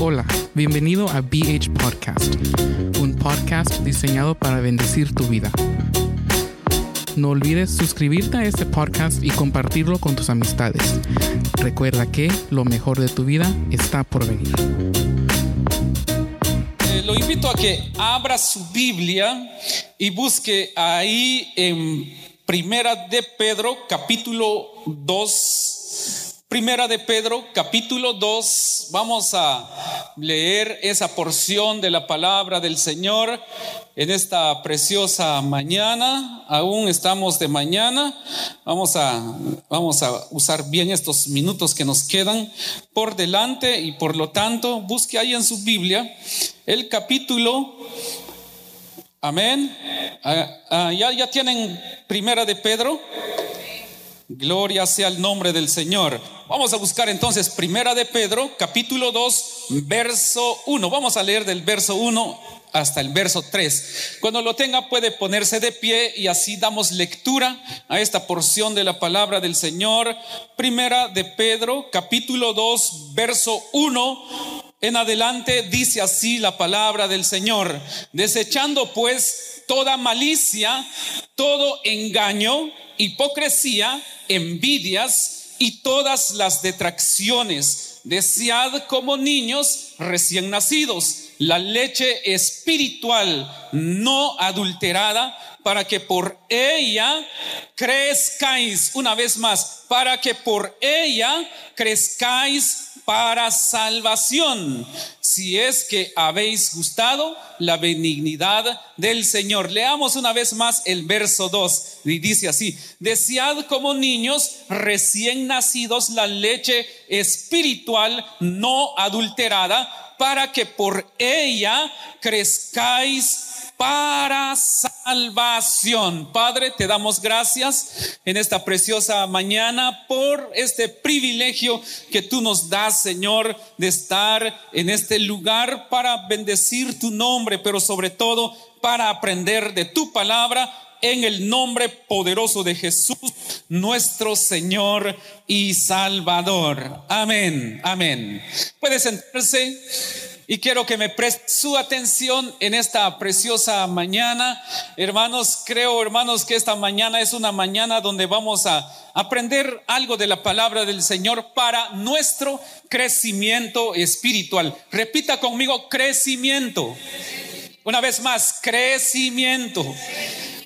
Hola, bienvenido a BH Podcast, un podcast diseñado para bendecir tu vida. No olvides suscribirte a este podcast y compartirlo con tus amistades. Recuerda que lo mejor de tu vida está por venir. Eh, lo invito a que abra su Biblia y busque ahí en Primera de Pedro, capítulo 2. Primera de Pedro, capítulo 2. Vamos a leer esa porción de la palabra del Señor en esta preciosa mañana. Aún estamos de mañana. Vamos a, vamos a usar bien estos minutos que nos quedan por delante y por lo tanto busque ahí en su Biblia el capítulo. Amén. Ah, ah, ya, ya tienen Primera de Pedro. Gloria sea el nombre del Señor. Vamos a buscar entonces Primera de Pedro, capítulo 2, verso 1. Vamos a leer del verso 1 hasta el verso 3. Cuando lo tenga puede ponerse de pie y así damos lectura a esta porción de la palabra del Señor. Primera de Pedro, capítulo 2, verso 1. En adelante dice así la palabra del Señor. Desechando pues toda malicia, todo engaño, hipocresía, envidias y todas las detracciones. Desead como niños recién nacidos la leche espiritual no adulterada para que por ella crezcáis, una vez más, para que por ella crezcáis para salvación, si es que habéis gustado la benignidad del Señor. Leamos una vez más el verso 2 y dice así, desead como niños recién nacidos la leche espiritual no adulterada para que por ella crezcáis para salvación. Padre, te damos gracias en esta preciosa mañana por este privilegio que tú nos das, Señor, de estar en este lugar para bendecir tu nombre, pero sobre todo para aprender de tu palabra en el nombre poderoso de Jesús, nuestro Señor y Salvador. Amén, amén. Puede sentarse y quiero que me preste su atención en esta preciosa mañana. Hermanos, creo, hermanos, que esta mañana es una mañana donde vamos a aprender algo de la palabra del Señor para nuestro crecimiento espiritual. Repita conmigo, crecimiento. Una vez más, crecimiento.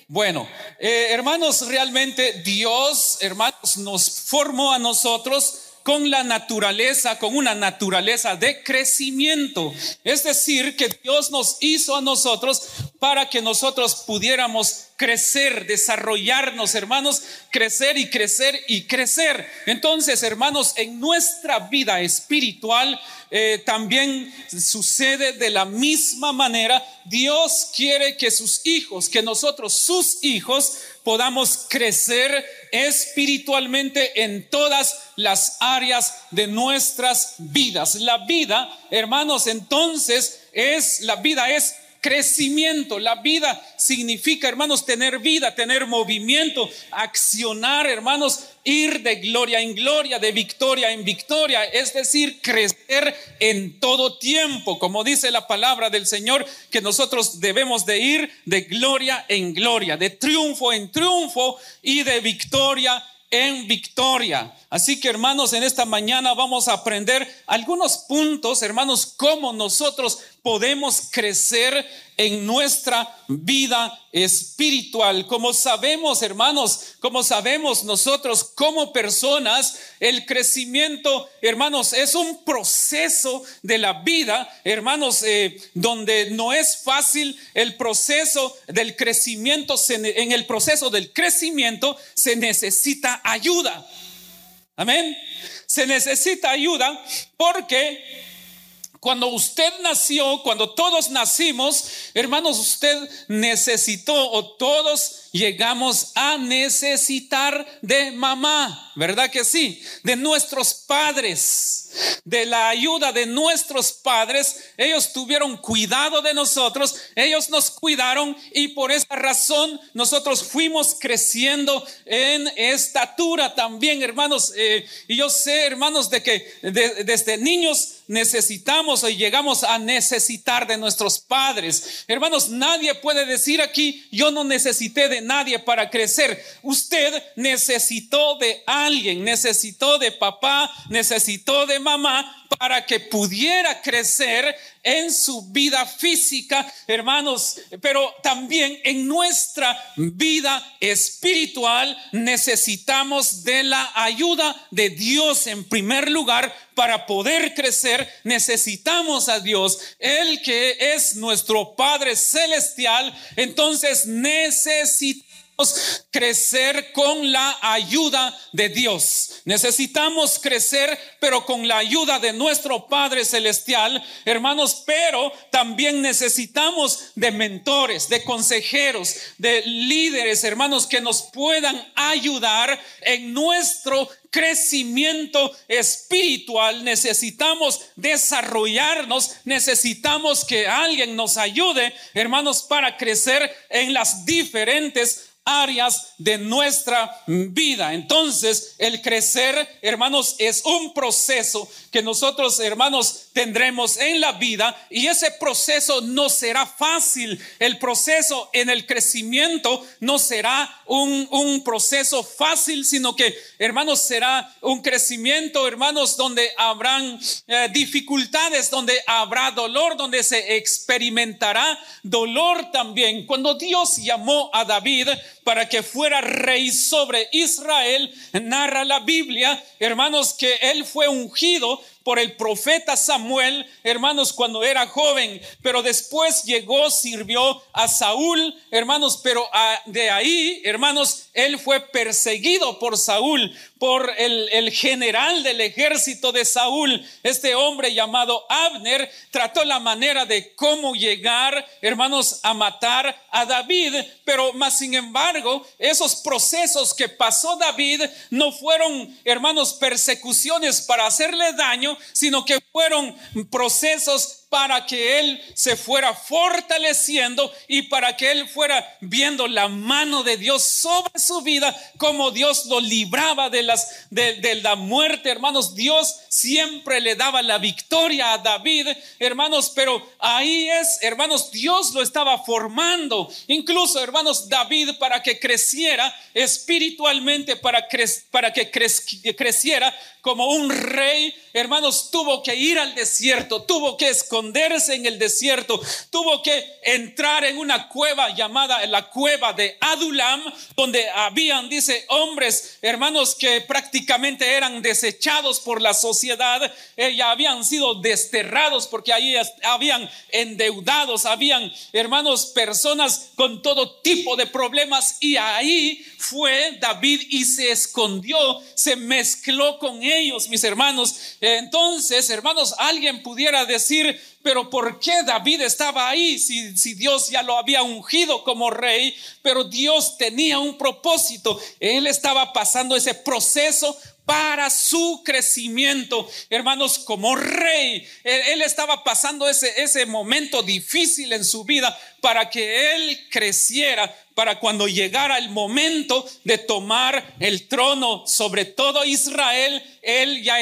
Bueno, eh, hermanos, realmente Dios, hermanos, nos formó a nosotros con la naturaleza, con una naturaleza de crecimiento. Es decir, que Dios nos hizo a nosotros para que nosotros pudiéramos crecer, desarrollarnos, hermanos, crecer y crecer y crecer. Entonces, hermanos, en nuestra vida espiritual eh, también sucede de la misma manera. Dios quiere que sus hijos, que nosotros, sus hijos, podamos crecer espiritualmente en todas las áreas de nuestras vidas. La vida, hermanos, entonces es, la vida es crecimiento. La vida significa, hermanos, tener vida, tener movimiento, accionar, hermanos, ir de gloria en gloria, de victoria en victoria, es decir, crecer en todo tiempo, como dice la palabra del Señor, que nosotros debemos de ir de gloria en gloria, de triunfo en triunfo y de victoria en victoria. Así que hermanos, en esta mañana vamos a aprender algunos puntos, hermanos, cómo nosotros podemos crecer en nuestra vida espiritual. Como sabemos, hermanos, como sabemos nosotros como personas, el crecimiento, hermanos, es un proceso de la vida, hermanos, eh, donde no es fácil el proceso del crecimiento. En el proceso del crecimiento se necesita ayuda. Amén. Se necesita ayuda porque cuando usted nació, cuando todos nacimos, hermanos, usted necesitó o todos llegamos a necesitar de mamá, ¿verdad que sí? De nuestros padres, de la ayuda de nuestros padres. Ellos tuvieron cuidado de nosotros, ellos nos cuidaron y por esa razón nosotros fuimos creciendo en estatura también, hermanos. Eh, y yo sé, hermanos, de que desde niños necesitamos o llegamos a necesitar de nuestros padres. Hermanos, nadie puede decir aquí, yo no necesité de nadie para crecer. Usted necesitó de necesitó de papá, necesitó de mamá para que pudiera crecer en su vida física, hermanos, pero también en nuestra vida espiritual necesitamos de la ayuda de Dios en primer lugar para poder crecer. Necesitamos a Dios, el que es nuestro Padre celestial, entonces necesitamos crecer con la ayuda de Dios. Necesitamos crecer, pero con la ayuda de nuestro Padre Celestial, hermanos, pero también necesitamos de mentores, de consejeros, de líderes, hermanos, que nos puedan ayudar en nuestro crecimiento espiritual, necesitamos desarrollarnos, necesitamos que alguien nos ayude, hermanos, para crecer en las diferentes áreas de nuestra vida. Entonces, el crecer, hermanos, es un proceso que nosotros, hermanos, tendremos en la vida y ese proceso no será fácil. El proceso en el crecimiento no será un, un proceso fácil, sino que, hermanos, será un crecimiento, hermanos, donde habrán eh, dificultades, donde habrá dolor, donde se experimentará dolor también. Cuando Dios llamó a David para que fuera rey sobre Israel, narra la Biblia, hermanos, que él fue ungido por el profeta Samuel, hermanos, cuando era joven, pero después llegó, sirvió a Saúl, hermanos, pero de ahí, hermanos, él fue perseguido por Saúl, por el, general del ejército de Saúl, este hombre llamado Abner, trató la manera de cómo llegar, hermanos, a matar a David, pero más sin embargo, esos procesos que pasó David no fueron, hermanos, persecuciones para hacerle daño, sino que fueron procesos para que él se fuera fortaleciendo y para que él fuera viendo la mano de Dios sobre su vida, como Dios lo libraba de, las, de, la muerte, hermanos. Dios siempre le daba la victoria a David, hermanos, pero ahí es, hermanos, Dios lo estaba formando. Incluso, hermanos, David para que creciera espiritualmente, para, que creciera como un rey, hermanos, tuvo que ir al desierto, tuvo que esconderse en el desierto, tuvo que entrar en una cueva llamada la cueva de Adulam, donde habían, dice, hombres, hermanos, que prácticamente eran desechados por la sociedad, eh, ya habían sido desterrados porque ahí habían endeudados, habían, hermanos, personas con todo tipo de problemas y ahí fue David y se escondió, se mezcló con ellos, mis hermanos. Entonces, hermanos, alguien pudiera decir, pero ¿por qué David estaba ahí si, si, Dios ya lo había ungido como rey? Pero Dios tenía un propósito. Él estaba pasando ese proceso para su crecimiento, hermanos, como rey. Él, estaba pasando ese, ese momento difícil en su vida para que él creciera, para cuando llegara el momento de tomar el trono sobre todo Israel, él ya,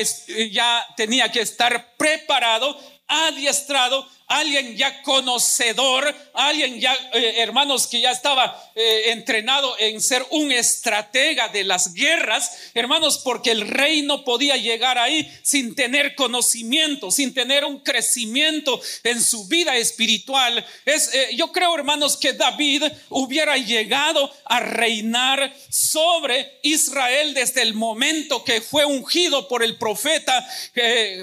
ya tenía que estar preparado adiestrado alguien ya conocedor, alguien ya, eh, hermanos, que ya estaba eh, entrenado en ser un estratega de las guerras, hermanos, porque el rey no podía llegar ahí sin tener conocimiento, sin tener un crecimiento en su vida espiritual. Es, eh, yo creo, hermanos, que David hubiera llegado a reinar sobre Israel desde el momento que fue ungido por el profeta,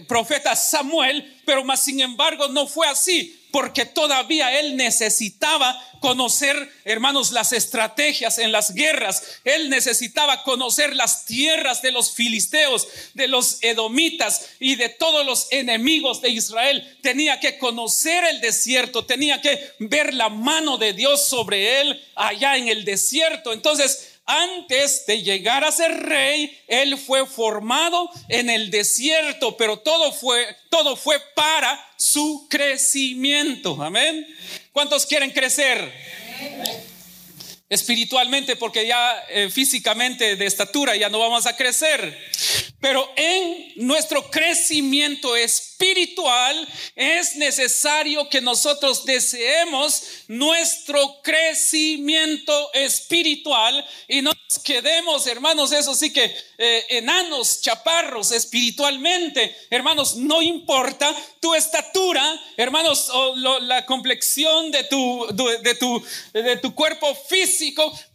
profeta Samuel, pero más sin embargo no fue así porque todavía él necesitaba conocer, hermanos, las estrategias en las guerras. Él necesitaba conocer las tierras de los filisteos, de los edomitas y de todos los enemigos de Israel. Tenía que conocer el desierto, tenía que ver la mano de Dios sobre él allá en el desierto. Entonces, antes de llegar a ser rey, él fue formado en el desierto, pero todo fue, todo fue para su crecimiento. Amén. ¿Cuántos quieren crecer? Espiritualmente, porque ya eh, físicamente de estatura ya no vamos a crecer. Pero en nuestro crecimiento espiritual es necesario que nosotros deseemos nuestro crecimiento espiritual y no nos quedemos, hermanos, eso sí que eh, enanos, chaparros espiritualmente. Hermanos, no importa tu estatura, hermanos, o la complexión de tu, de, tu, de tu cuerpo físico,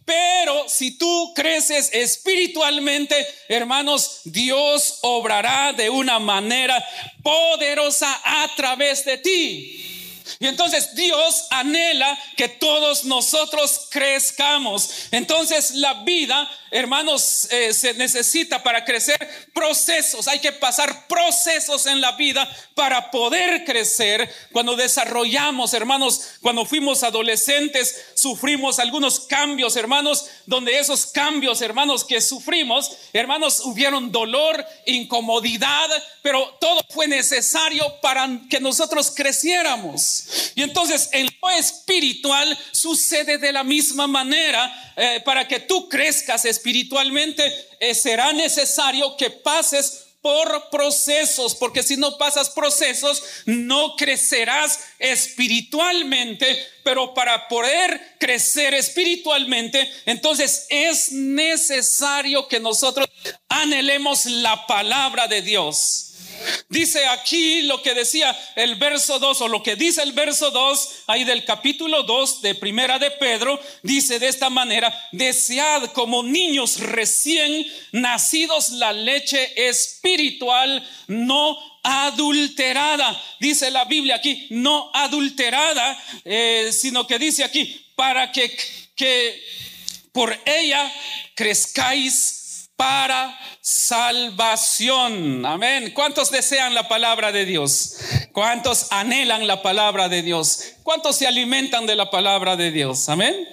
pero si tú creces espiritualmente, hermanos, Dios obrará de una manera poderosa a través de ti. Y entonces Dios anhela que todos nosotros crezcamos. Entonces la vida hermanos, eh, se necesita para crecer procesos. Hay que pasar procesos en la vida para poder crecer. Cuando desarrollamos, hermanos, cuando fuimos adolescentes, sufrimos algunos cambios, hermanos, donde esos cambios, hermanos, que sufrimos, hermanos, hubieron dolor, incomodidad, pero todo fue necesario para que nosotros creciéramos. Y entonces en lo espiritual sucede de la misma manera eh, para que tú crezcas espiritualmente, eh, será necesario que pases por procesos, porque si no pasas procesos, no crecerás espiritualmente, pero para poder crecer espiritualmente, entonces es necesario que nosotros anhelemos la palabra de Dios. Dice aquí lo que decía el verso 2 o lo que dice el verso 2 ahí del capítulo 2 de Primera de Pedro, dice de esta manera, desead como niños recién nacidos la leche espiritual no adulterada. Dice la Biblia aquí, no adulterada, eh, sino que dice aquí, para que, que por ella crezcáis para salvación. Amén. ¿Cuántos desean la palabra de Dios? ¿Cuántos anhelan la palabra de Dios? ¿Cuántos se alimentan de la palabra de Dios? Amén.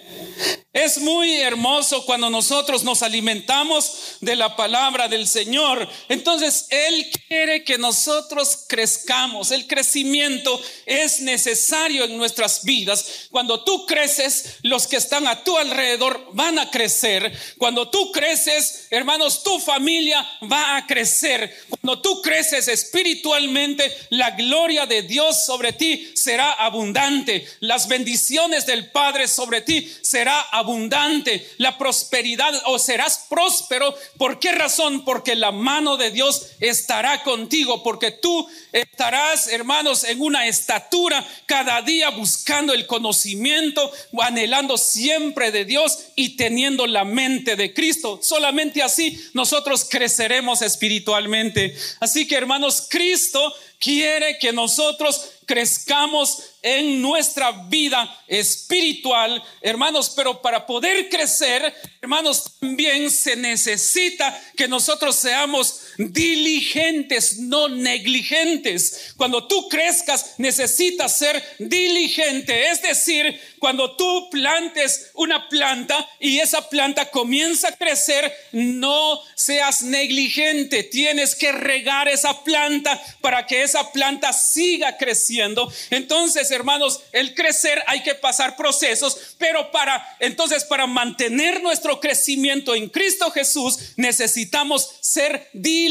Es muy hermoso cuando nosotros nos alimentamos de la palabra del Señor. Entonces, Él quiere que nosotros crezcamos. El crecimiento es necesario en nuestras vidas. Cuando tú creces, los que están a tu alrededor van a crecer. Cuando tú creces, hermanos, tu familia va a crecer. Cuando tú creces espiritualmente, la gloria de Dios sobre ti será abundante. Las bendiciones del Padre sobre ti será abundante abundante, la prosperidad o serás próspero. ¿Por qué razón? Porque la mano de Dios estará contigo, porque tú estarás, hermanos, en una estatura cada día buscando el conocimiento, anhelando siempre de Dios y teniendo la mente de Cristo. Solamente así nosotros creceremos espiritualmente. Así que, hermanos, Cristo quiere que nosotros crezcamos en nuestra vida espiritual, hermanos, pero para poder crecer, hermanos, también se necesita que nosotros seamos diligentes, no negligentes. Cuando tú crezcas, necesitas ser diligente, es decir, cuando tú plantes una planta y esa planta comienza a crecer, no seas negligente, tienes que regar esa planta para que esa planta siga creciendo. Entonces, hermanos, el crecer hay que pasar procesos, pero para entonces para mantener nuestro crecimiento en Cristo Jesús necesitamos ser diligentes,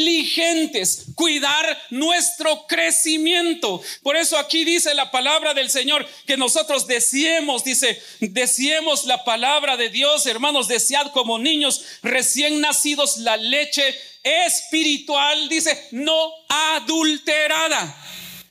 cuidar nuestro crecimiento. Por eso aquí dice la palabra del Señor que nosotros deseemos, dice, deseemos la palabra de Dios, hermanos, desead como niños recién nacidos la leche espiritual, dice, no adulterada.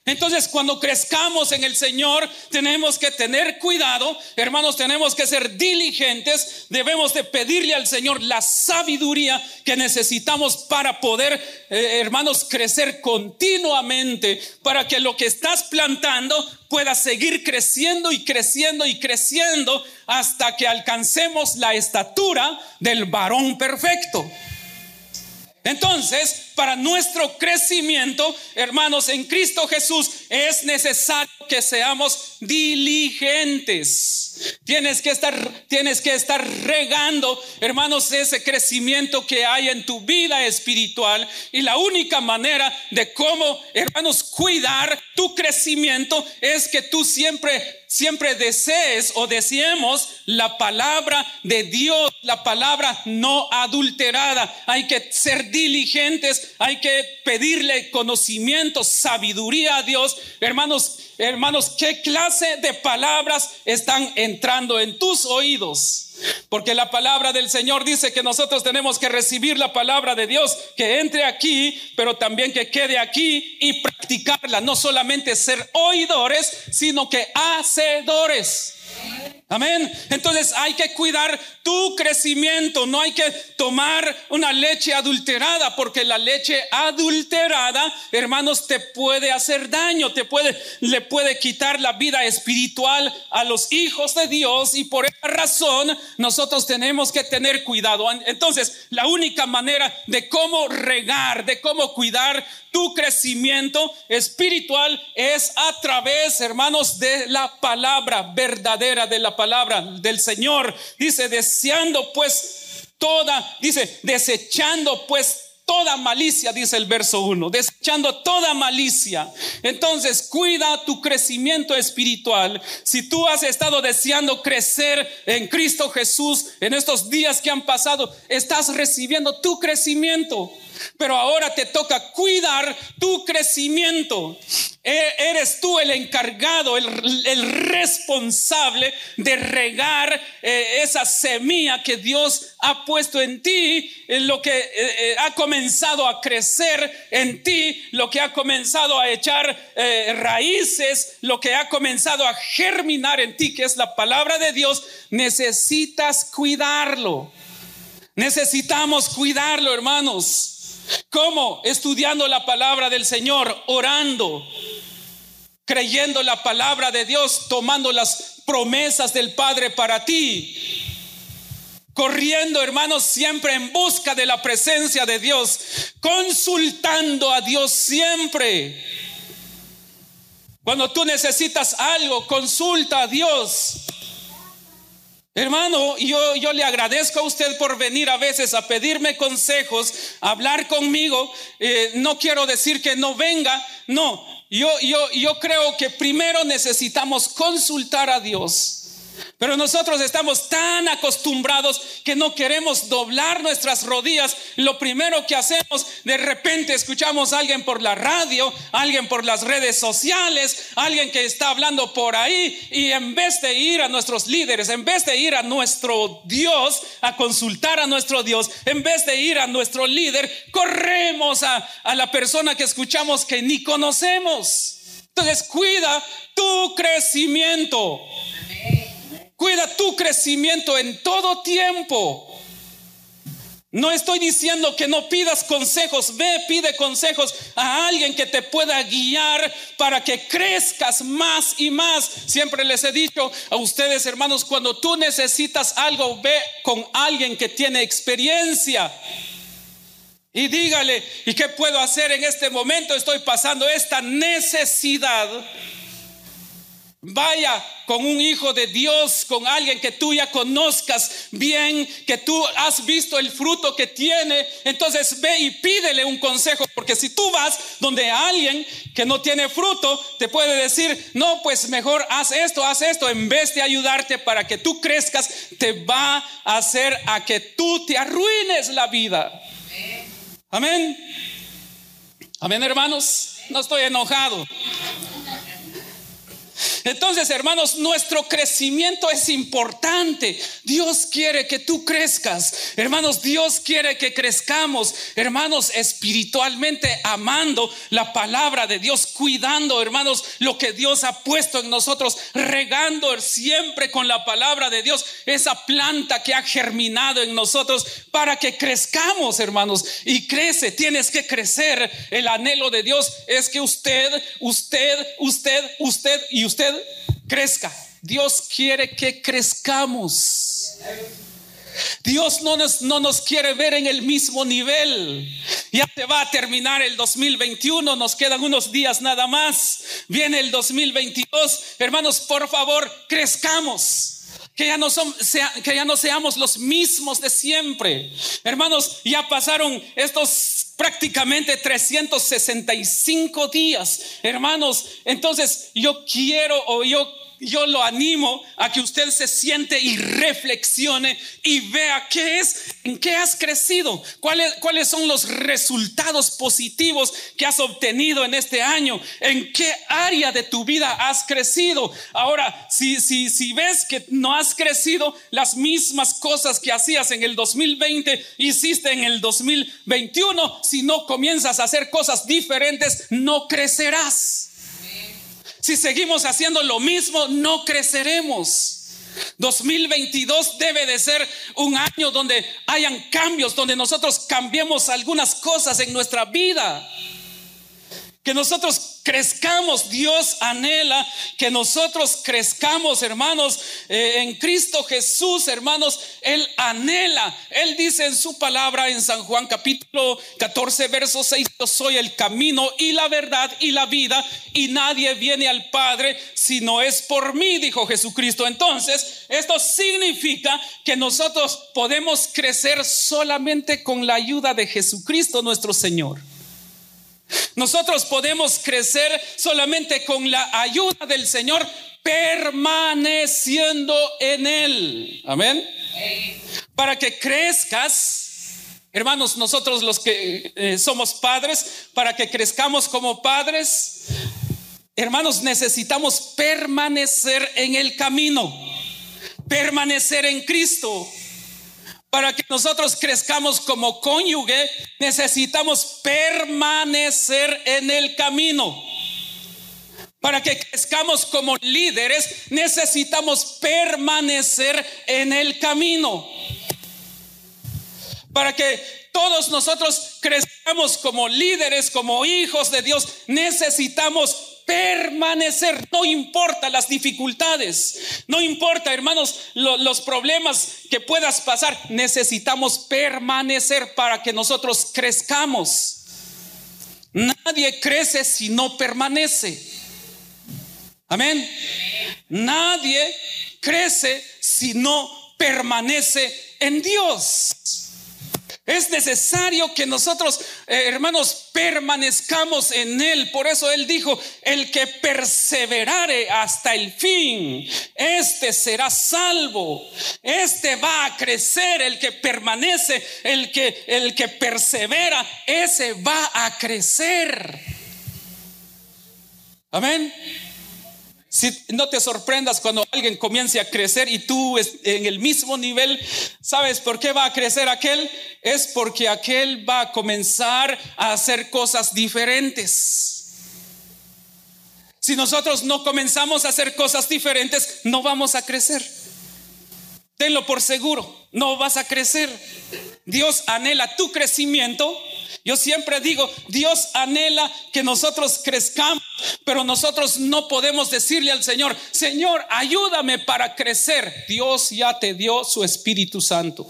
Entonces, cuando crezcamos en el Señor, tenemos que tener cuidado, hermanos, tenemos que ser diligentes, debemos de pedirle al Señor la sabiduría que necesitamos para poder, eh, hermanos, crecer continuamente, para que lo que estás plantando pueda seguir creciendo y creciendo y creciendo hasta que alcancemos la estatura del varón perfecto. Entonces, para nuestro crecimiento, hermanos, en Cristo Jesús es necesario que seamos diligentes. Tienes que estar tienes que estar regando, hermanos, ese crecimiento que hay en tu vida espiritual y la única manera de cómo, hermanos, cuidar tu crecimiento es que tú siempre siempre desees o deseemos la palabra de Dios, la palabra no adulterada. Hay que ser diligentes, hay que pedirle conocimiento, sabiduría a Dios. Hermanos, hermanos, ¿qué clase de palabras están entrando en tus oídos? Porque la palabra del Señor dice que nosotros tenemos que recibir la palabra de Dios, que entre aquí, pero también que quede aquí y practicarla. No solamente ser oidores, sino que hacedores. Amén. Entonces hay que cuidar tu crecimiento. No hay que tomar una leche adulterada porque la leche adulterada, hermanos, te puede hacer daño, te puede, le puede quitar la vida espiritual a los hijos de Dios y por esa razón nosotros tenemos que tener cuidado. Entonces, la única manera de cómo regar, de cómo cuidar tu crecimiento espiritual es a través, hermanos, de la palabra verdadera, de la palabra del Señor. Dice, deseando pues toda, dice, desechando pues toda malicia, dice el verso 1, desechando toda malicia. Entonces, cuida tu crecimiento espiritual. Si tú has estado deseando crecer en Cristo Jesús en estos días que han pasado, estás recibiendo tu crecimiento. Pero ahora te toca cuidar tu crecimiento. E, eres tú el encargado, el, responsable de regar eh, esa semilla que Dios ha puesto en ti, lo que eh, eh, ha comenzado a crecer en ti, lo que ha comenzado a echar raíces, lo que ha comenzado a germinar en ti, que es la palabra de Dios. Necesitas cuidarlo. Necesitamos cuidarlo, hermanos. ¿Cómo? Estudiando la palabra del Señor, orando, creyendo la palabra de Dios, tomando las promesas del Padre para ti. Corriendo, hermanos, siempre en busca de la presencia de Dios, consultando a Dios siempre. Cuando tú necesitas algo, consulta a Dios. Hermano, yo, yo le agradezco a usted por venir a veces a pedirme consejos, a hablar conmigo. Eh, no quiero decir que no venga, no. Yo, yo, yo creo que primero necesitamos consultar a Dios. Pero nosotros estamos tan acostumbrados que no queremos doblar nuestras rodillas. Lo primero que hacemos, de repente escuchamos a alguien por la radio, alguien por las redes sociales, alguien que está hablando por ahí y en vez de ir a nuestros líderes, en vez de ir a nuestro Dios, a consultar a nuestro Dios, en vez de ir a nuestro líder, corremos a, a la persona que escuchamos que ni conocemos. Entonces cuida tu crecimiento. Cuida tu crecimiento en todo tiempo. No estoy diciendo que no pidas consejos, ve, pide consejos a alguien que te pueda guiar para que crezcas más y más. Siempre les he dicho a ustedes, hermanos, cuando tú necesitas algo, ve con alguien que tiene experiencia. Y dígale, ¿y qué puedo hacer en este momento? Estoy pasando esta necesidad. Vaya con un hijo de Dios, con alguien que tú ya conozcas bien, que tú has visto el fruto que tiene. Entonces ve y pídele un consejo, porque si tú vas donde alguien que no tiene fruto, te puede decir, no, pues mejor haz esto, haz esto, en vez de ayudarte para que tú crezcas, te va a hacer a que tú te arruines la vida. Amén. Amén, hermanos. No estoy enojado. Entonces, hermanos, nuestro crecimiento es importante. Dios quiere que tú crezcas. Hermanos, Dios quiere que crezcamos. Hermanos, espiritualmente amando la palabra de Dios, cuidando, hermanos, lo que Dios ha puesto en nosotros, regando siempre con la palabra de Dios esa planta que ha germinado en nosotros para que crezcamos, hermanos. Y crece, tienes que crecer. El anhelo de Dios es que usted, usted, usted, usted y usted crezca. Dios quiere que crezcamos. Dios no nos, no nos quiere ver en el mismo nivel. Ya te va a terminar el 2021, nos quedan unos días nada más. Viene el 2022. Hermanos, por favor, crezcamos. Que ya, no son, que ya no seamos los mismos de siempre. Hermanos, ya pasaron estos prácticamente 365 días. Hermanos, entonces yo quiero o yo yo lo animo a que usted se siente y reflexione y vea qué es, en qué has crecido, cuáles, cuáles son los resultados positivos que has obtenido en este año, en qué área de tu vida has crecido. Ahora, si, si, si ves que no has crecido las mismas cosas que hacías en el 2020, hiciste en el 2021, si no comienzas a hacer cosas diferentes, no crecerás. Si seguimos haciendo lo mismo, no creceremos. 2022 debe de ser un año donde hayan cambios, donde nosotros cambiemos algunas cosas en nuestra vida. Que nosotros crezcamos. Dios anhela que nosotros crezcamos, hermanos, eh, en Cristo Jesús, hermanos. Él anhela. Él dice en su palabra en San Juan capítulo 14, verso 6, yo soy el camino y la verdad y la vida y nadie viene al Padre si no es por mí, dijo Jesucristo. Entonces, esto significa que nosotros podemos crecer solamente con la ayuda de Jesucristo nuestro Señor. Nosotros podemos crecer solamente con la ayuda del Señor, permaneciendo en Él. Amén. Para que crezcas, hermanos, nosotros los que eh, somos padres, para que crezcamos como padres, hermanos, necesitamos permanecer en el camino, permanecer en Cristo. Para que nosotros crezcamos como cónyuge, necesitamos permanecer en el camino. Para que crezcamos como líderes, necesitamos permanecer en el camino. Para que todos nosotros crezcamos como líderes, como hijos de Dios, necesitamos permanecer, no importa las dificultades, no importa, hermanos, los problemas que puedas pasar, necesitamos permanecer para que nosotros crezcamos. Nadie crece si no permanece. Amén. Nadie crece si no permanece en Dios. Es necesario que nosotros, eh, hermanos, permanezcamos en Él. Por eso Él dijo, el que perseverare hasta el fin, este será salvo. Este va a crecer, el que permanece, el que, el que persevera, ese va a crecer. Amén. Si no te sorprendas cuando alguien comience a crecer y tú en el mismo nivel, ¿sabes por qué va a crecer aquel? Es porque aquel va a comenzar a hacer cosas diferentes. Si nosotros no comenzamos a hacer cosas diferentes, no vamos a crecer. Tenlo por seguro, no vas a crecer. Dios anhela tu crecimiento yo siempre digo, Dios anhela que nosotros crezcamos, pero nosotros no podemos decirle al Señor, Señor, ayúdame para crecer. Dios ya te dio su Espíritu Santo.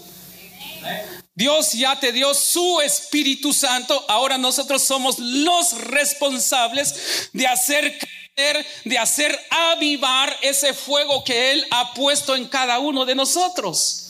Dios ya te dio su Espíritu Santo. Ahora nosotros somos los responsables de hacer depender de hacer avivar ese fuego que Él ha puesto en cada uno de nosotros.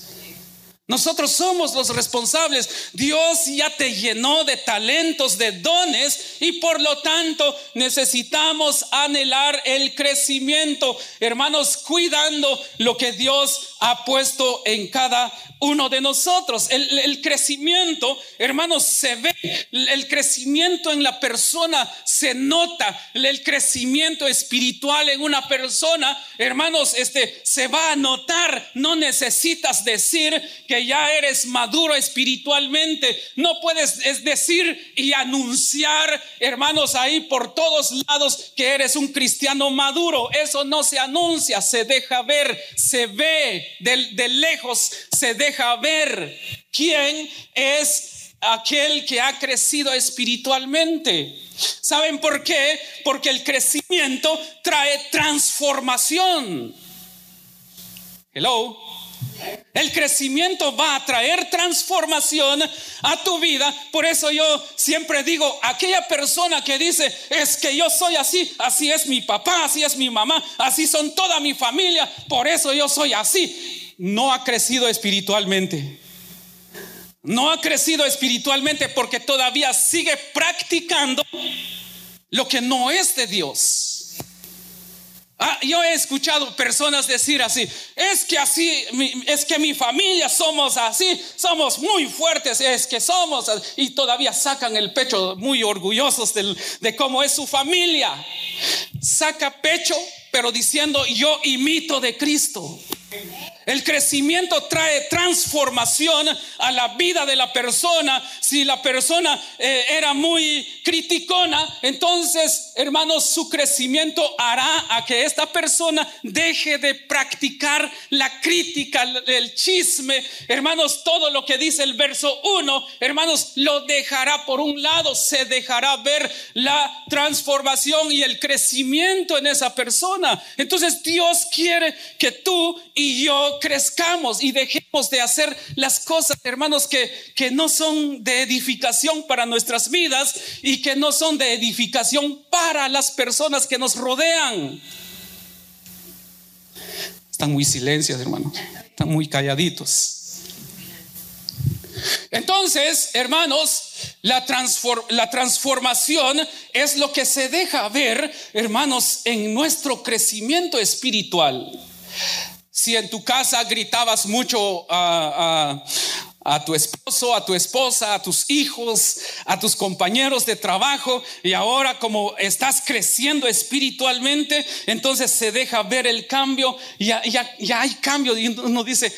Nosotros somos los responsables. Dios ya te llenó de talentos, de dones y por lo tanto necesitamos anhelar el crecimiento. Hermanos, cuidando lo que Dios ha puesto en cada uno de nosotros. El, crecimiento, hermanos, se ve. El crecimiento en la persona se nota. El crecimiento espiritual en una persona, hermanos, este se va a notar. No necesitas decir que ya eres maduro espiritualmente. No puedes decir y anunciar, hermanos, ahí por todos lados que eres un cristiano maduro. Eso no se anuncia, se deja ver, se ve de, de lejos, se deja deja ver quién es aquel que ha crecido espiritualmente. ¿Saben por qué? Porque el crecimiento trae transformación. Hello. El crecimiento va a traer transformación a tu vida. Por eso yo siempre digo, aquella persona que dice, es que yo soy así, así es mi papá, así es mi mamá, así son toda mi familia, por eso yo soy así no ha crecido espiritualmente. No ha crecido espiritualmente porque todavía sigue practicando lo que no es de Dios. Ah, yo he escuchado personas decir así, es que así, es que mi familia somos así, somos muy fuertes, es que somos, y todavía sacan el pecho muy orgullosos de cómo es su familia. Saca pecho, pero diciendo, yo imito de Cristo. El crecimiento trae transformación a la vida de la persona. Si la persona eh, era muy criticona, entonces, hermanos, su crecimiento hará a que esta persona deje de practicar la crítica, el chisme. Hermanos, todo lo que dice el verso 1, hermanos, lo dejará por un lado, se dejará ver la transformación y el crecimiento en esa persona. Entonces, Dios quiere que tú y yo crezcamos y dejemos de hacer las cosas, hermanos, que, que no son de edificación para nuestras vidas y que no son de edificación para las personas que nos rodean. Están muy silencios, hermanos. Están muy calladitos. Entonces, hermanos, la, la, transformación es lo que se deja ver, hermanos, en nuestro crecimiento espiritual. Si en tu casa gritabas mucho a, tu esposo, a tu esposa, a tus hijos, a tus compañeros de trabajo, y ahora como estás creciendo espiritualmente, entonces se deja ver el cambio, ya, ya, ya hay cambio, y uno dice,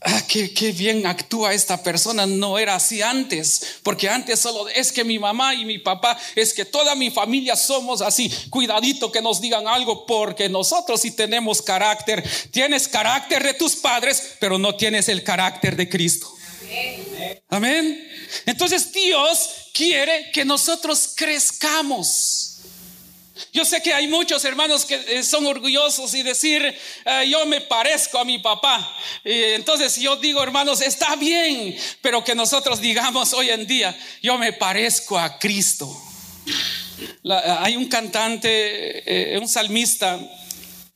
ah, qué, qué, bien actúa esta persona, no era así antes, porque antes solo es que mi mamá y mi papá, es que toda mi familia somos así, cuidadito que nos digan algo, porque nosotros sí tenemos carácter, tienes carácter de tus padres, pero no tienes el carácter de Cristo. Amén. Entonces Dios quiere que nosotros crezcamos. Yo sé que hay muchos hermanos que eh, son orgullosos y decir, eh, yo me parezco a mi papá. entonces yo digo, hermanos, está bien, pero que nosotros digamos hoy en día, yo me parezco a Cristo. hay un cantante, eh, un salmista,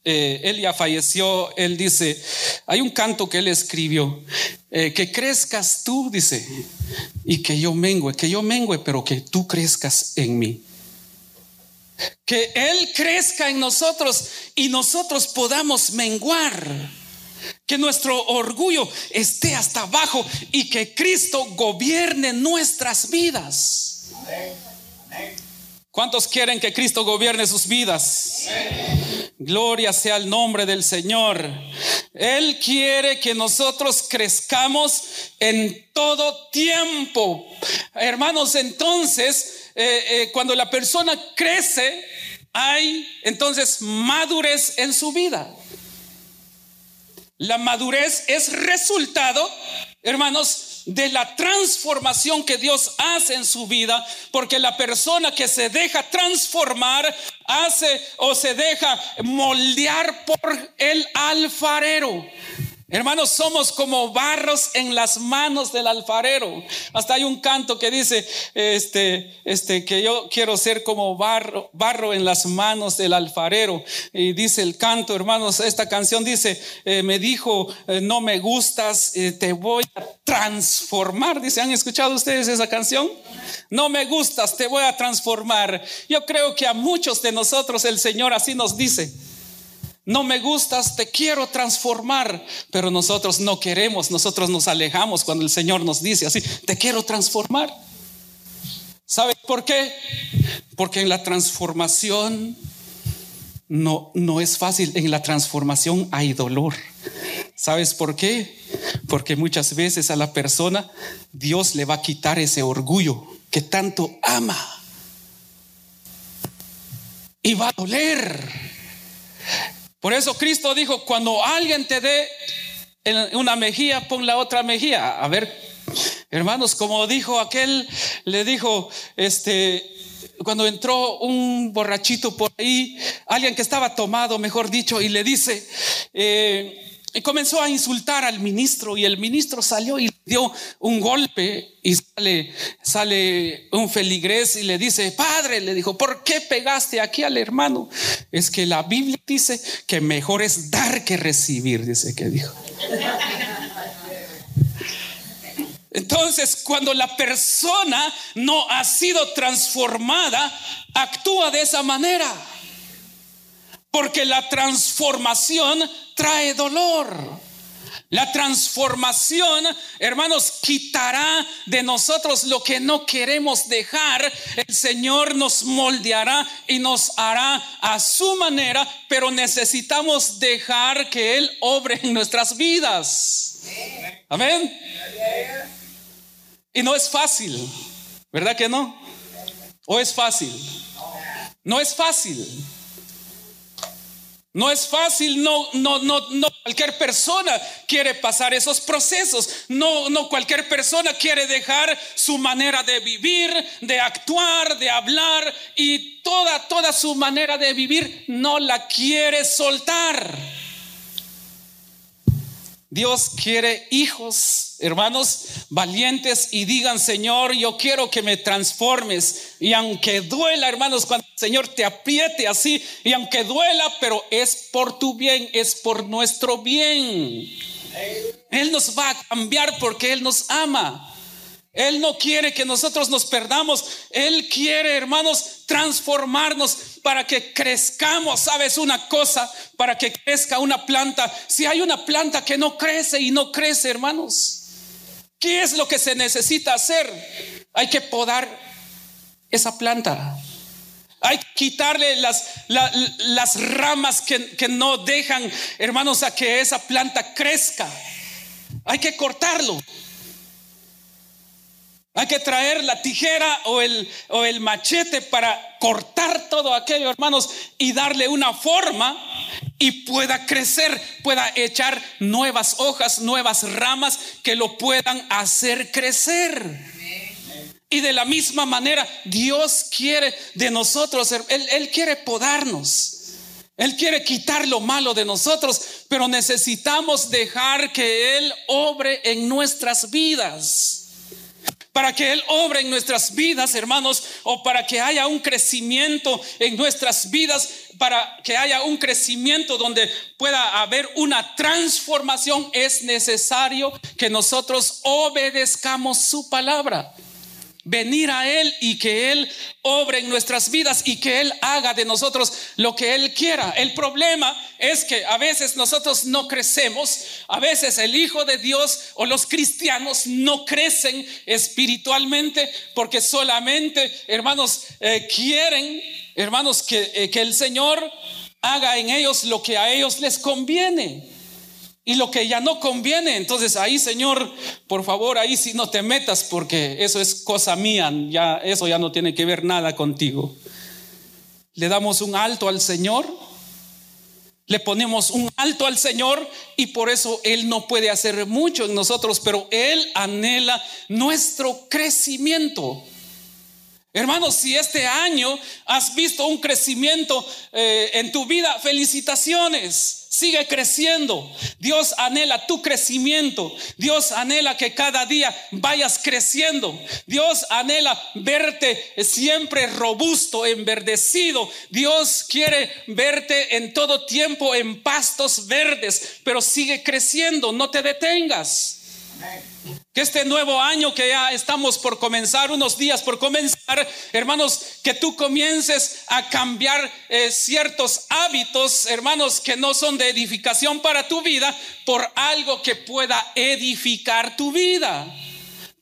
él ya falleció, él dice, hay un canto que él escribió, que crezcas tú, dice, y que yo mengue, que yo mengue, pero que tú crezcas en mí que Él crezca en nosotros y nosotros podamos menguar. Que nuestro orgullo esté hasta abajo y que Cristo gobierne nuestras vidas. ¿Cuántos quieren que Cristo gobierne sus vidas? Gloria sea el nombre del Señor. Él quiere que nosotros crezcamos en todo tiempo. Hermanos, entonces eh, eh, cuando la persona crece, hay entonces madurez en su vida. La madurez es resultado, hermanos, de la transformación que Dios hace en su vida, porque la persona que se deja transformar hace o se deja moldear por el alfarero. Hermanos, somos como barros en las manos del alfarero. Hasta hay un canto que dice, este, este, que yo quiero ser como barro, barro en las manos del alfarero. Y dice el canto, hermanos, esta canción dice, eh, me dijo, eh, no me gustas, eh, te voy a transformar. Dice, ¿han escuchado ustedes esa canción? No me gustas, te voy a transformar. Yo creo que a muchos de nosotros el Señor así nos dice. No me gustas, te quiero transformar, pero nosotros no queremos, nosotros nos alejamos cuando el Señor nos dice así, te quiero transformar. ¿Sabes por qué? Porque en la transformación no, no es fácil, en la transformación hay dolor. ¿Sabes por qué? Porque muchas veces a la persona Dios le va a quitar ese orgullo que tanto ama. Y va a doler. Por eso Cristo dijo, cuando alguien te dé una mejilla, pon la otra mejilla. A ver, hermanos, como dijo aquel, le dijo, este, cuando entró un borrachito por ahí, alguien que estaba tomado, mejor dicho, y le dice, eh, y comenzó a insultar al ministro y el ministro salió y dio un golpe y sale, sale un feligrés y le dice, padre, le dijo, ¿por qué pegaste aquí al hermano? Es que la Biblia dice que mejor es dar que recibir, dice que dijo. Entonces, cuando la persona no ha sido transformada, actúa de esa manera. Porque la transformación trae dolor. La transformación, hermanos, quitará de nosotros lo que no queremos dejar. El Señor nos moldeará y nos hará a su manera, pero necesitamos dejar que Él obre en nuestras vidas. Amén. Y no es fácil, ¿verdad que no? ¿O es fácil? No es fácil. No es fácil, no, no, no, no cualquier persona quiere pasar esos procesos. No, no cualquier persona quiere dejar su manera de vivir, de actuar, de hablar y toda, toda su manera de vivir no la quiere soltar. Dios quiere hijos, hermanos, valientes y digan, Señor, yo quiero que me transformes. Y aunque duela, hermanos, cuando el Señor te apriete así, y aunque duela, pero es por tu bien, es por nuestro bien. Él nos va a cambiar porque Él nos ama. Él no quiere que nosotros nos perdamos. Él quiere, hermanos, transformarnos para que crezcamos. ¿Sabes una cosa? Para que crezca una planta. Si hay una planta que no crece y no crece, hermanos, ¿qué es lo que se necesita hacer? Hay que podar esa planta. Hay que quitarle las, las ramas que, que no dejan, hermanos, a que esa planta crezca. Hay que cortarlo. Hay que traer la tijera o el, o el machete para cortar todo aquello, hermanos, y darle una forma y pueda crecer, pueda echar nuevas hojas, nuevas ramas que lo puedan hacer crecer. Y de la misma manera, Dios quiere de nosotros, Él, Él quiere podarnos. Él quiere quitar lo malo de nosotros, pero necesitamos dejar que Él obre en nuestras vidas para que Él obre en nuestras vidas, hermanos, o para que haya un crecimiento en nuestras vidas, para que haya un crecimiento donde pueda haber una transformación, es necesario que nosotros obedezcamos su palabra venir a Él y que Él obre en nuestras vidas y que Él haga de nosotros lo que Él quiera. El problema es que a veces nosotros no crecemos, a veces el Hijo de Dios o los cristianos no crecen espiritualmente porque solamente, hermanos, eh, quieren, hermanos, que, eh, que el Señor haga en ellos lo que a ellos les conviene. Y lo que ya no conviene, entonces ahí, Señor, por favor, ahí sí no te metas porque eso es cosa mía, ya eso ya no tiene que ver nada contigo. Le damos un alto al Señor, le ponemos un alto al Señor y por eso Él no puede hacer mucho en nosotros, pero Él anhela nuestro crecimiento. Hermanos, si este año has visto un crecimiento eh, en tu vida, felicitaciones. Sigue creciendo. Dios anhela tu crecimiento. Dios anhela que cada día vayas creciendo. Dios anhela verte siempre robusto, enverdecido. Dios quiere verte en todo tiempo en pastos verdes, pero sigue creciendo. No te detengas. Que este nuevo año que ya estamos por comenzar, unos días por comenzar, hermanos, que tú comiences a cambiar eh, ciertos hábitos, hermanos, que no son de edificación para tu vida, por algo que pueda edificar tu vida.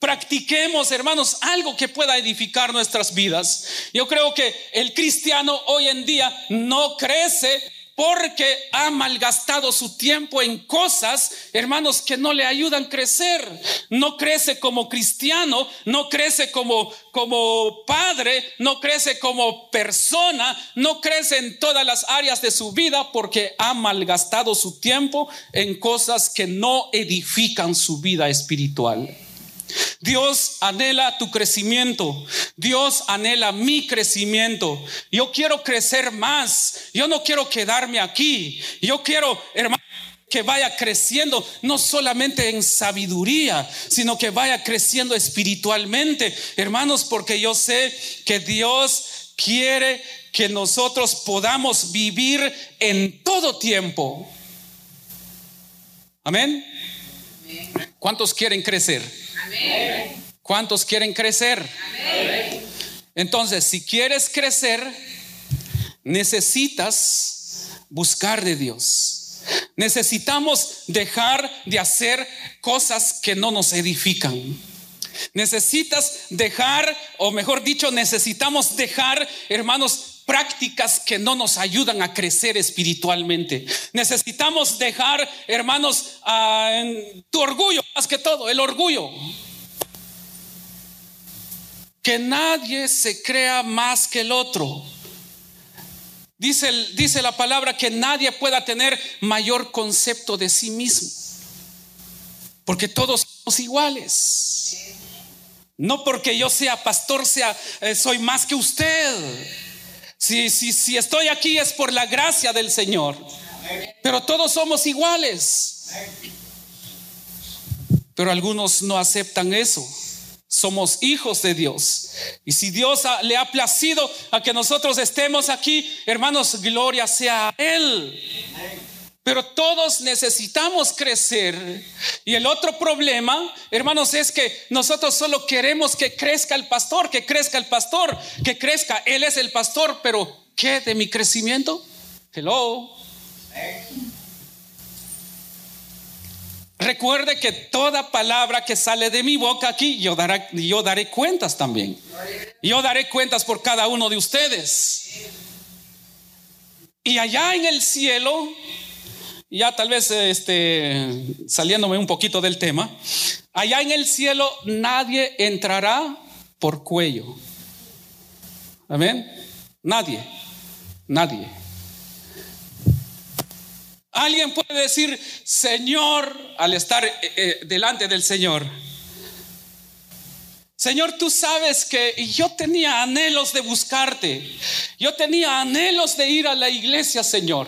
Practiquemos, hermanos, algo que pueda edificar nuestras vidas. Yo creo que el cristiano hoy en día no crece porque ha malgastado su tiempo en cosas, hermanos, que no le ayudan a crecer. No crece como cristiano, no crece como, como padre, no crece como persona, no crece en todas las áreas de su vida porque ha malgastado su tiempo en cosas que no edifican su vida espiritual. Dios anhela tu crecimiento. Dios anhela mi crecimiento. Yo quiero crecer más. Yo no quiero quedarme aquí. Yo quiero, hermano, que vaya creciendo no solamente en sabiduría, sino que vaya creciendo espiritualmente, hermanos, porque yo sé que Dios quiere que nosotros podamos vivir en todo tiempo. Amén. ¿Cuántos quieren crecer? ¿Cuántos quieren crecer? Entonces, si quieres crecer, necesitas buscar de Dios. Necesitamos dejar de hacer cosas que no nos edifican. Necesitas dejar, o mejor dicho, necesitamos dejar, hermanos, prácticas que no nos ayudan a crecer espiritualmente. Necesitamos dejar, hermanos, ah, tu orgullo, más que todo, el orgullo. Que nadie se crea más que el otro. Dice, dice la palabra que nadie pueda tener mayor concepto de sí mismo. Porque todos somos iguales. No porque yo sea pastor, sea, eh, soy más que usted. Si, si, si estoy aquí es por la gracia del Señor. Pero todos somos iguales. Pero algunos no aceptan eso. Somos hijos de Dios. Y si Dios le ha placido a que nosotros estemos aquí, hermanos, gloria sea a Él. Pero todos necesitamos crecer. Y el otro problema, hermanos, es que nosotros solo queremos que crezca el pastor, que crezca el pastor, que crezca. Él es el pastor, pero ¿qué de mi crecimiento? Hello. Recuerde que toda palabra que sale de mi boca aquí, yo daré, yo daré cuentas también. Yo daré cuentas por cada uno de ustedes. Y allá en el cielo, ya tal vez este, saliéndome un poquito del tema, allá en el cielo nadie entrará por cuello. Amén. Nadie, nadie. Alguien puede decir, Señor, al estar eh, eh, delante del Señor, Señor, tú sabes que yo tenía anhelos de buscarte, yo tenía anhelos de ir a la iglesia, Señor,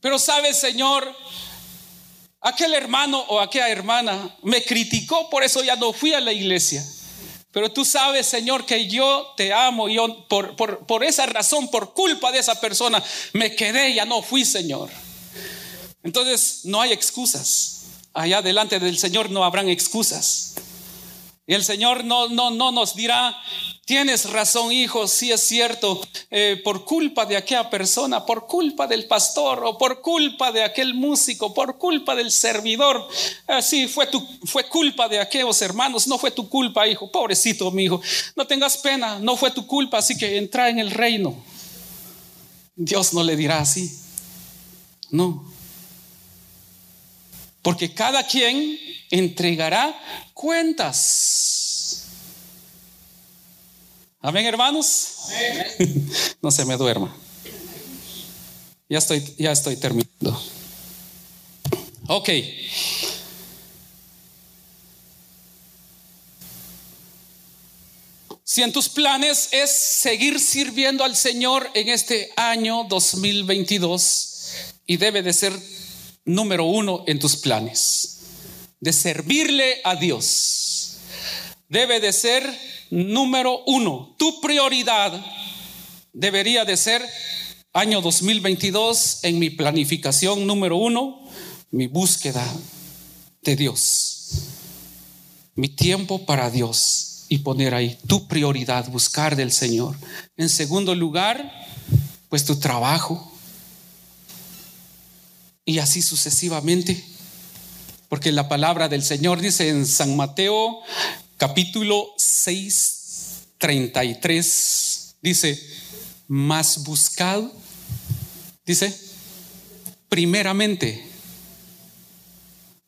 pero sabes, Señor, aquel hermano o aquella hermana me criticó, por eso ya no fui a la iglesia. Pero tú sabes, Señor, que yo te amo. Yo por, por, esa razón, por culpa de esa persona, me quedé, ya no fui, Señor. Entonces no hay excusas. Allá delante del Señor no habrán excusas. Y el Señor no, no, no nos dirá, tienes razón, hijo, si es cierto, eh, por culpa de aquella persona, por culpa del pastor o por culpa de aquel músico, por culpa del servidor. Así fue, tu, fue culpa de aquellos hermanos, no fue tu culpa, hijo. Pobrecito, mi hijo. No tengas pena, no fue tu culpa, así que entra en el reino. Dios no le dirá así. No. Porque cada quien entregará cuentas. Amén, hermanos. no se me duerma. Ya estoy, ya estoy terminando. Ok. Si en tus planes es seguir sirviendo al Señor en este año 2022 y debe de ser número uno en tus planes, de servirle a Dios. Debe de ser número uno. Tu prioridad debería de ser año 2022 en mi planificación número uno, mi búsqueda de Dios, mi tiempo para Dios y poner ahí tu prioridad, buscar del Señor. En segundo lugar, pues tu trabajo. Y así sucesivamente. Porque la palabra del Señor dice en San Mateo capítulo 6, 33, dice, más buscad, dice, primeramente,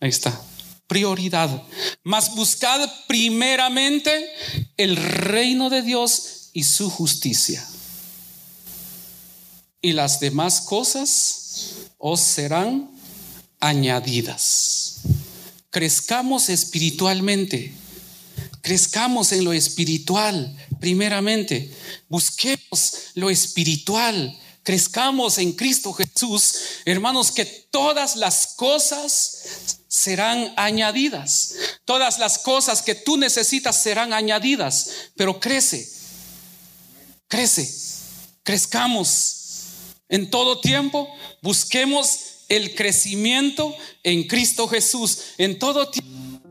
ahí está, prioridad, más buscad primeramente el reino de Dios y su justicia. Y las demás cosas os serán añadidas. Crezcamos espiritualmente crezcamos en lo espiritual, primeramente. Busquemos lo espiritual. Crezcamos en Cristo Jesús, hermanos, que todas las cosas serán añadidas. Todas las cosas que tú necesitas serán añadidas, pero crece, crece, crezcamos en todo tiempo. Busquemos el crecimiento en Cristo Jesús en todo tiempo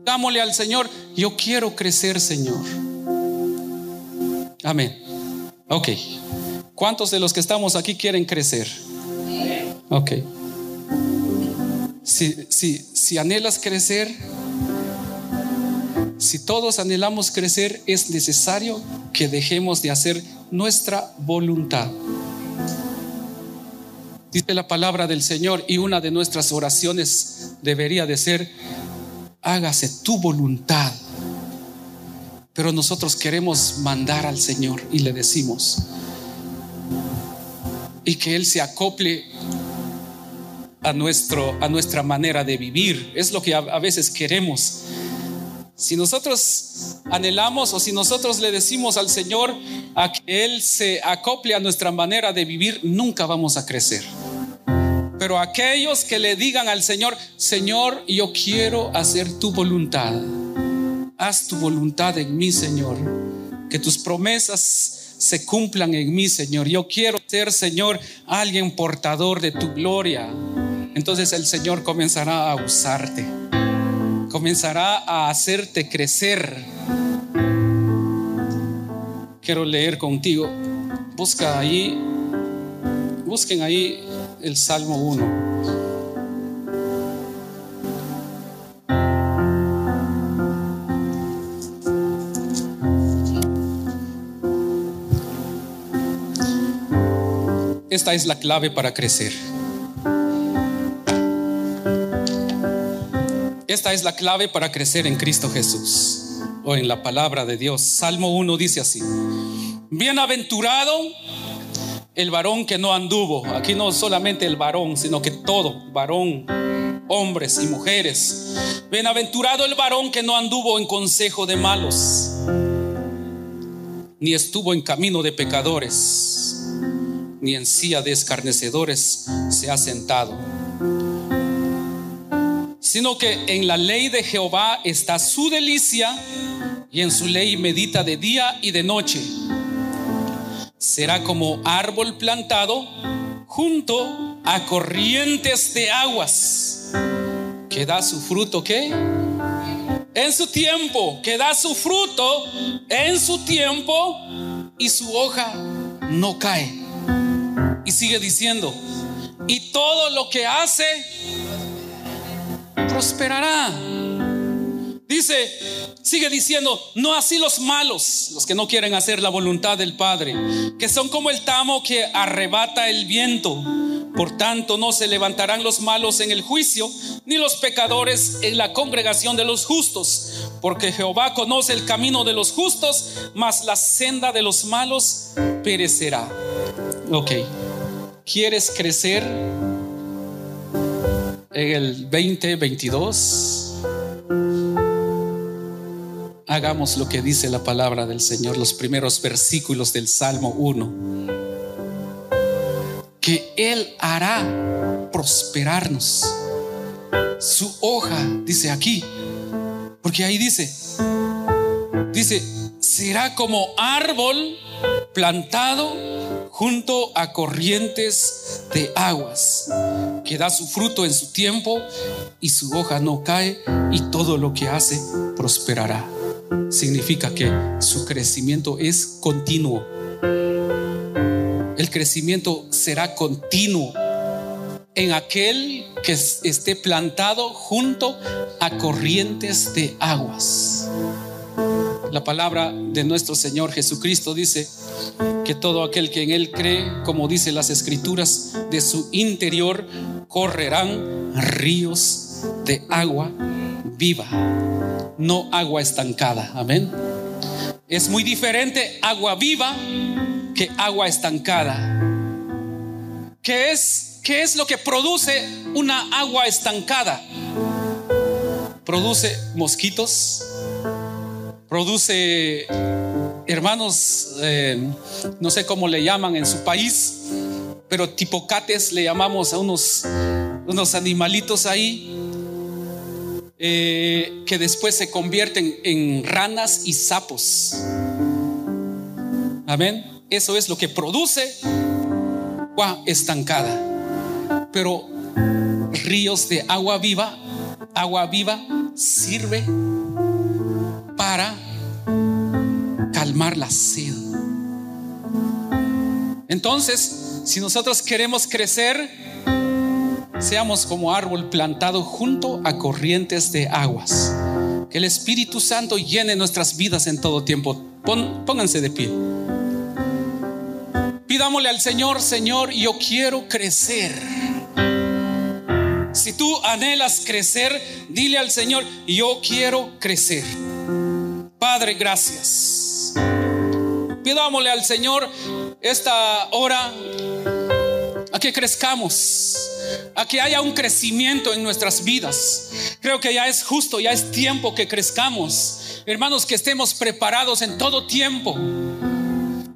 Dámosle al Señor, yo quiero crecer, Señor. Amén. Ok. ¿Cuántos de los que estamos aquí quieren crecer? Ok. Si, si, si anhelas crecer, si todos anhelamos crecer, es necesario que dejemos de hacer nuestra voluntad. Dice la palabra del Señor y una de nuestras oraciones debería de ser, hágase tu voluntad. Pero nosotros queremos mandar al Señor y le decimos, y que Él se acople a, nuestro, a nuestra manera de vivir. Es lo que a, a veces queremos. Si nosotros anhelamos o si nosotros le decimos al Señor a que Él se acople a nuestra manera de vivir, nunca vamos a crecer. Pero aquellos que le digan al Señor, Señor, yo quiero hacer tu voluntad. Haz tu voluntad en mí, Señor. Que tus promesas se cumplan en mí, Señor. Yo quiero ser, Señor, alguien portador de tu gloria. Entonces el Señor comenzará a usarte. Comenzará a hacerte crecer. Quiero leer contigo. Busca ahí. Busquen ahí el Salmo 1. Esta es la clave para crecer. Es la clave para crecer en Cristo Jesús o en la palabra de Dios. Salmo 1 dice así, bienaventurado el varón que no anduvo. Aquí no solamente el varón, sino que todo, varón, hombres y mujeres. Bienaventurado el varón que no anduvo en consejo de malos, ni estuvo en camino de pecadores, ni en silla de escarnecedores se ha sentado. Sino que en la ley de Jehová está su delicia y en su ley medita de día y de noche será como árbol plantado junto a corrientes de aguas, que da su fruto, ¿qué? En su tiempo, que da su fruto en su tiempo y su hoja no cae. Y sigue diciendo, y todo lo que hace prosperará. Dice, sigue diciendo, no así los malos, los que no quieren hacer la voluntad del Padre, que son como el tamo que arrebata el viento. Por tanto, no se levantarán los malos en el juicio, ni los pecadores en la congregación de los justos, porque Jehová conoce el camino de los justos, mas la senda de los malos perecerá. Ok, ¿quieres crecer en el 2022? hagamos lo que dice la palabra del Señor, los primeros versículos del Salmo 1. Que Él hará prosperarnos. su hoja, dice aquí, porque ahí dice, dice, será como árbol plantado junto a corrientes de aguas, que da su fruto en su tiempo y su hoja no cae y todo lo que hace prosperará. Significa que su crecimiento es continuo. El crecimiento será continuo en aquel que esté plantado junto a corrientes de aguas. La palabra de nuestro Señor Jesucristo dice que todo aquel que en Él cree, como dice las escrituras, de su interior correrán ríos de agua viva, no agua estancada. Amén. Es muy diferente agua viva que agua estancada. ¿Qué es, qué es lo que produce una agua estancada? Produce mosquitos, produce, hermanos, eh, no sé cómo le llaman en su país, pero tipocates le llamamos a unos, unos animalitos ahí eh, que después se convierten en ranas y sapos. Amén. Eso es lo que produce agua estancada. Pero ríos de agua viva, agua viva sirve la sed. Entonces, si nosotros queremos crecer, seamos como árbol plantado junto a corrientes de aguas. Que el Espíritu Santo llene nuestras vidas en todo tiempo. pónganse de pie. Pidámosle al Señor, Señor, yo quiero crecer. Si tú anhelas crecer, dile al Señor, yo quiero crecer. Padre, gracias. Pidámosle al Señor esta hora a que crezcamos, a que haya un crecimiento en nuestras vidas. Creo que ya es justo, ya es tiempo que crezcamos. Hermanos, que estemos preparados en todo tiempo.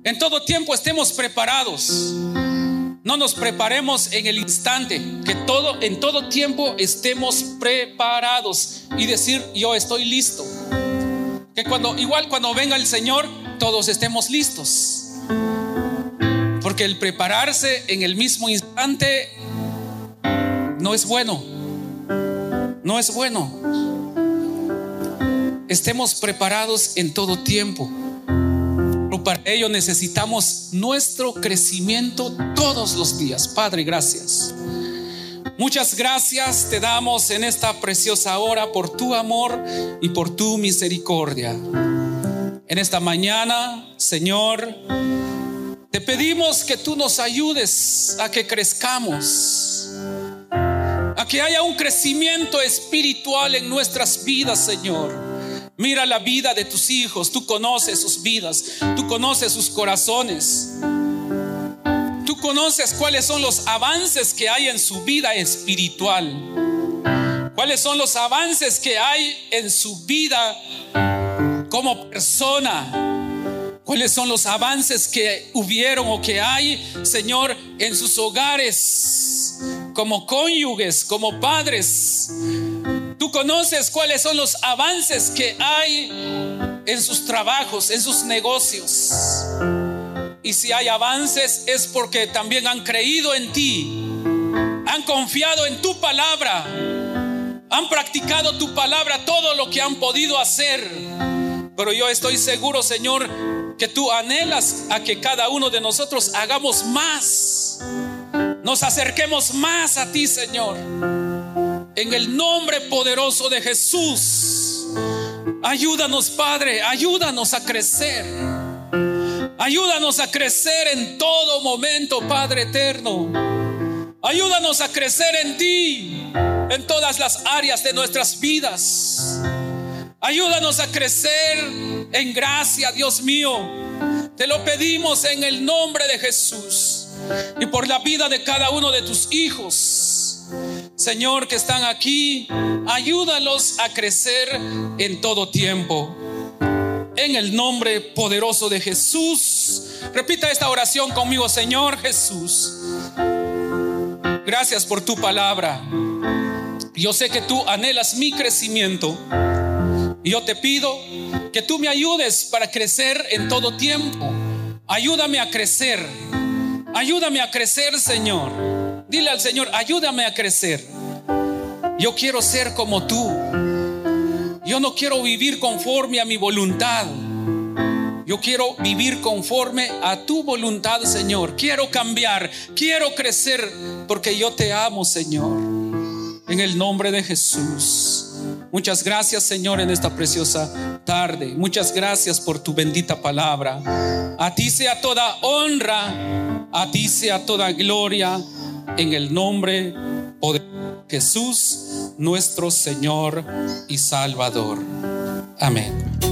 En todo tiempo estemos preparados. No nos preparemos en el instante, que todo en todo tiempo estemos preparados y decir, yo estoy listo. Que cuando, igual cuando venga el Señor, todos estemos listos. Porque el prepararse en el mismo instante no es bueno. No es bueno. Estemos preparados en todo tiempo. Pero para ello necesitamos nuestro crecimiento todos los días. Padre, gracias. Muchas gracias te damos en esta preciosa hora por tu amor y por tu misericordia. En esta mañana, Señor, te pedimos que tú nos ayudes a que crezcamos, a que haya un crecimiento espiritual en nuestras vidas, Señor. Mira la vida de tus hijos, tú conoces sus vidas, tú conoces sus corazones conoces cuáles son los avances que hay en su vida espiritual. Cuáles son los avances que hay en su vida como persona. ¿Cuáles son los avances que hubieron o que hay, Señor, en sus hogares, como cónyuges, como padres? Tú conoces cuáles son los avances que hay en sus trabajos, en sus negocios. Y si hay avances es porque también han creído en ti, han confiado en tu palabra, han practicado tu palabra todo lo que han podido hacer. Pero yo estoy seguro, Señor, que tú anhelas a que cada uno de nosotros hagamos más, nos acerquemos más a ti, Señor. En el nombre poderoso de Jesús, ayúdanos, Padre, ayúdanos a crecer. Ayúdanos a crecer en todo momento, Padre eterno. Ayúdanos a crecer en ti, en todas las áreas de nuestras vidas. Ayúdanos a crecer en gracia, Dios mío. Te lo pedimos en el nombre de Jesús y por la vida de cada uno de tus hijos. Señor, que están aquí, ayúdalos a crecer en todo tiempo en el nombre poderoso de Jesús. Repita esta oración conmigo, Señor Jesús. Gracias por tu palabra. Yo sé que tú anhelas mi crecimiento. Y yo te pido que tú me ayudes para crecer en todo tiempo. Ayúdame a crecer. Ayúdame a crecer, Señor. Dile al Señor, ayúdame a crecer. Yo quiero ser como tú. Yo no quiero vivir conforme a mi voluntad. Yo quiero vivir conforme a tu voluntad, Señor. Quiero cambiar, quiero crecer, porque yo te amo, Señor. En el nombre de Jesús. Muchas gracias, Señor, en esta preciosa tarde. Muchas gracias por tu bendita palabra. A ti sea toda honra, a ti sea toda gloria, en el nombre de Jesús, nuestro Señor y Salvador. Amén.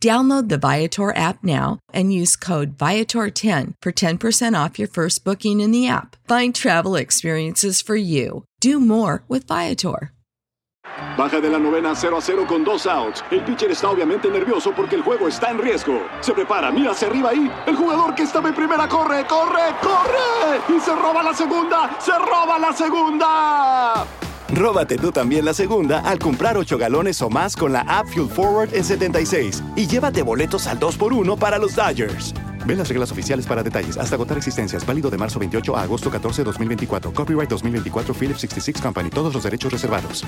Download the Viator app now and use code Viator10 for 10% off your first booking in the app. Find travel experiences for you. Do more with Viator. Baja de la novena 0 a 0 con dos outs. El pitcher está obviamente nervioso porque el juego está en riesgo. Se prepara, mira hacia arriba ahí. El jugador que estaba en primera corre, corre, corre. Y se roba la segunda, se roba la segunda. Róbate tú también la segunda al comprar 8 galones o más con la app Fuel Forward en 76 y llévate boletos al 2x1 para los Dodgers. Ve las reglas oficiales para detalles. Hasta agotar existencias. Válido de marzo 28 a agosto 14, 2024. Copyright 2024 Philips 66 Company. Todos los derechos reservados.